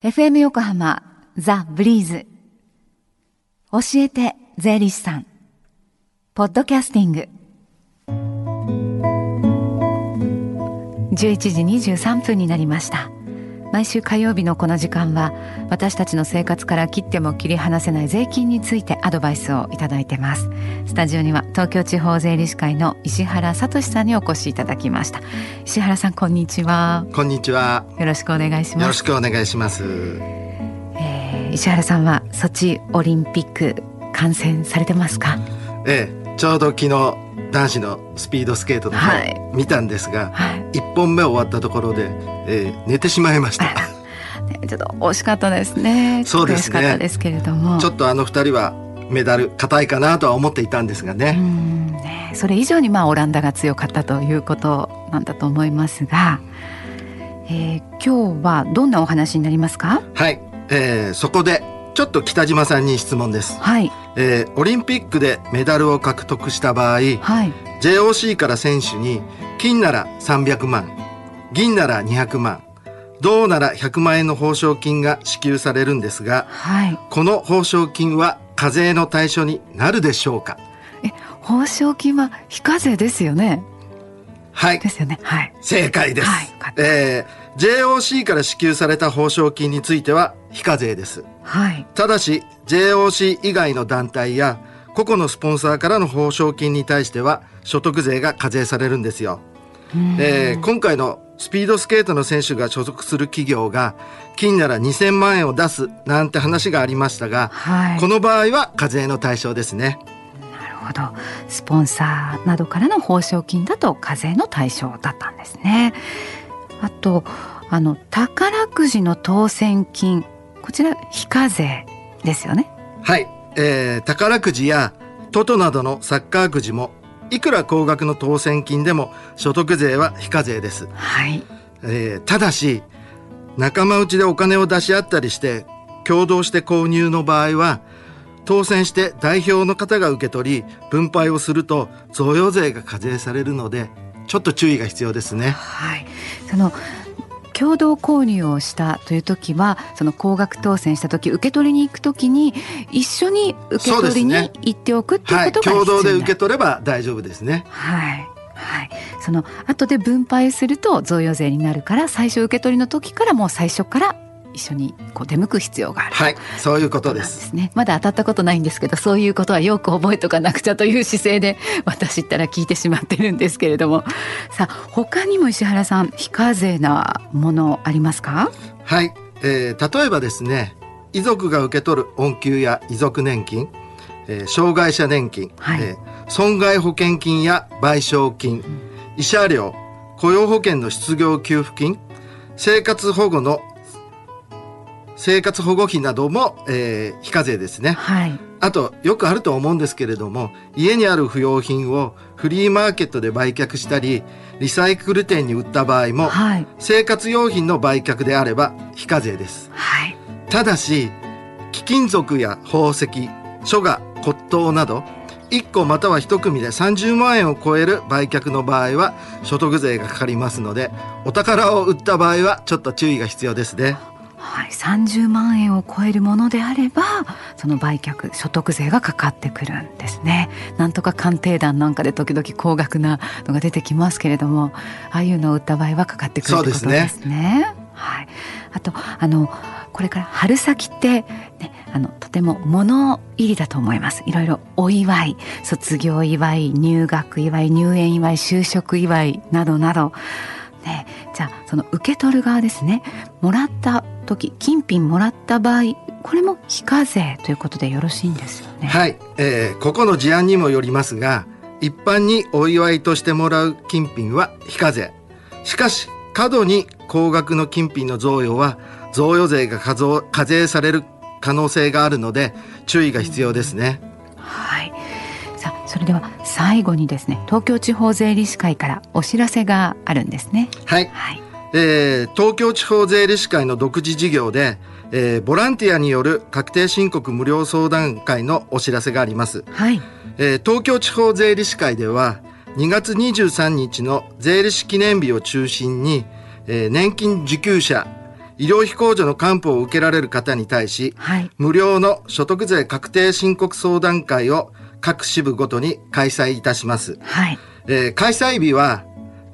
FM 横浜ザ・ブリーズ。教えて税理士さん。ポッドキャスティング。11時23分になりました。毎週火曜日のこの時間は私たちの生活から切っても切り離せない税金についてアドバイスをいただいてます。スタジオには東京地方税理士会の石原聡さんにお越しいただきました。石原さんこんにちは。こんにちは。よろしくお願いします。よろしくお願いします、えー、石原さんはソチオリンピック観戦されてますか？ええちょうど昨日男子のスピードスケートの方、見たんですが、はい、1本目終わったところで、えー、寝てしまいました。ね、ちょっと惜しかったですね。そうですね。ですけれども、ちょっとあの二人はメダル硬いかなとは思っていたんですがね。ねそれ以上にまあオランダが強かったということなんだと思いますが、えー、今日はどんなお話になりますか？はい、えー、そこでちょっと北島さんに質問です。はい。えー、オリンピックでメダルを獲得した場合、はい、JOC から選手に金なら300万、銀なら200万、銅なら100万円の報奨金が支給されるんですが、はい、この報奨金は課税の対象になるでしょうか？え、報奨金は非課税ですよねはい。ですよね。はい。正解です。はい、えー、JOC から支給された報奨金については非課税です。はい。ただし JOC 以外の団体や個々のスポンサーからの報奨金に対しては所得税が課税されるんですよ。えー、今回のスピードスケートの選手が所属する企業が金なら2000万円を出すなんて話がありましたが、はい、この場合は課税の対象ですね。ほどスポンサーなどからの報奨金だと課税の対象だったんですねあとあの宝くじの当選金。こちら非課税ですよね。はい、えー、宝くじやトトなどのサッカーくじもいくら高額の当選金でも所得税は非課税です、はい。えー、ただし仲間内でお金を出し合ったりして共同して購入の場合は当選して代表の方が受け取り分配をすると贈与税が課税されるのでちょっと注意が必要ですね。はい、その共同購入をしたという時はその高額当選した時受け取りに行く時に一緒に受け取りに行っておくっていうことが、ねはい、共同で受け取れば大丈夫ですね。はい。はい、その後で分配すると贈与税になるから最初受け取りの時からもう最初から一緒にこう出向く必要がある。はいそういうことです。ね。まだ当たったことないんですけどそういうことはよく覚えとかなくちゃという姿勢で 私ったら聞いてしまってるんですけれども。さあ他にも石原さん非課税なものありますか？はい、えー、例えばですね遺族が受け取る恩給や遺族年金、えー、障害者年金、はい、えー、損害保険金や賠償金、うん、慰謝料雇用保険の失業給付金生活保護の生活保護費なども、えー、非課税ですね、はい、あとよくあると思うんですけれども家にある不要品をフリーマーケットで売却したりリサイクル店に売った場合も、はい、生活用品の売却であれば非課税です、はい、ただし貴金属や宝石書画骨董など1個または1組で30万円を超える売却の場合は所得税がかかりますのでお宝を売った場合はちょっと注意が必要ですね。はい、30万円を超えるものであればその売却所得税がかかってくるんですね。なんとか鑑定団なんかで時々高額なのが出てきますけれどもああいうのを売った場合はかかってくるってことですね。ね。はい、あとあのこれから春先って、ね、あのとても物入りだと思います。いろいろお祝い卒業祝い入学祝い入園祝い就職祝いなどなど。ね、じゃあその受け取る側ですね。もらった時金品もらった場合これも非課税ということでよろしいんですよね。はい、えー、ここの事案にもよりますが一般にお祝いとしてもらう金品は非課税。しかし過度に高額の金品の贈与は贈与税が課税される可能性があるので注意が必要ですね、うん、はい。さあそれでは最後にですね東京地方税理士会からお知らせがあるんですね。はい、はいえー、東京地方税理士会の独自事業で、えー、ボランティアによる確定申告無料相談会のお知らせがあります、はいえー、東京地方税理士会では2月23日の税理士記念日を中心に、えー、年金受給者医療費控除の還付を受けられる方に対し、はい。無料の所得税確定申告相談会を各支部ごとに開催いたします。はい。えー開催日は、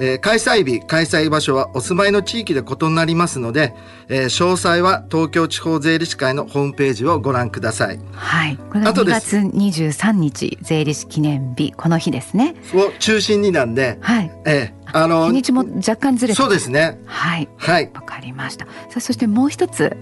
えー開催日、開催場所はお住まいの地域で異なりますので、えー詳細は東京地方税理士会のホームページをご覧ください。はい。これが2あとで月23日税理士記念日この日ですね。を中心になんで、はい。えーあの日にちも若干ずれてそうですね。はい。はい。わかりました。さあそしてもう一つ。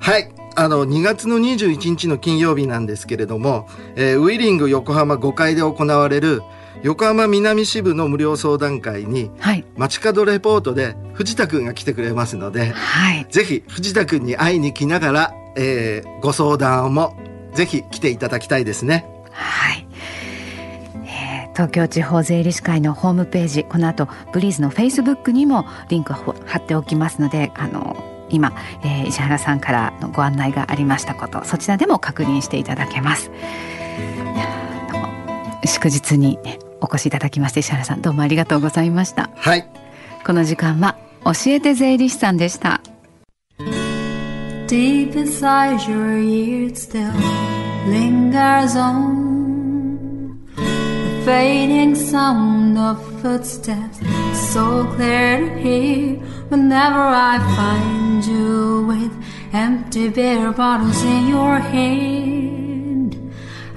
はい。あの、2月の21日の金曜日なんですけれども、えーウィリング横浜5階で行われる横浜南支部の無料相談会にはい。街角レポートで藤田くんが来てくれますので、はい。ぜひ藤田くんに会いに来ながら、えーご相談もぜひ来ていただきたいですね。はい。えー東京地方税理士会のホームページこの後ブリーズのフェイスブックにもリンクを貼っておきますのであの今、えー石原さんからのご案内がありましたことそちらでも確認していただけます。祝日に、ね、お越しいただきまして石原さんどうもありがとうございました。はい。この時間は教えて税理士さんでした。Deep inside your ears still lingers on the fading sound of footsteps, so clear to hear whenever I find you with empty beer bottles in your hand.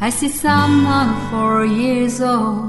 I see someone four years old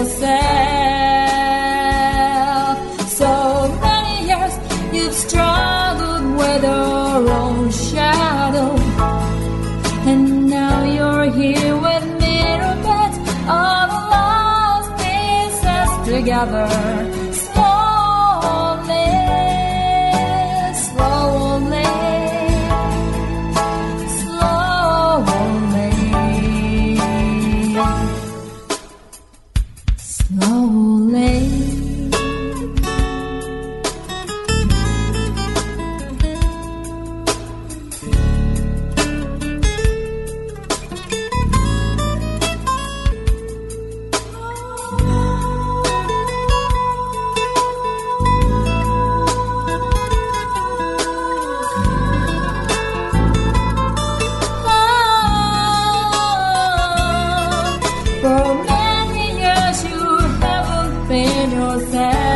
yourself. So many years you've struggled with your own shadow. And now you're here with put all the lost pieces together. sad.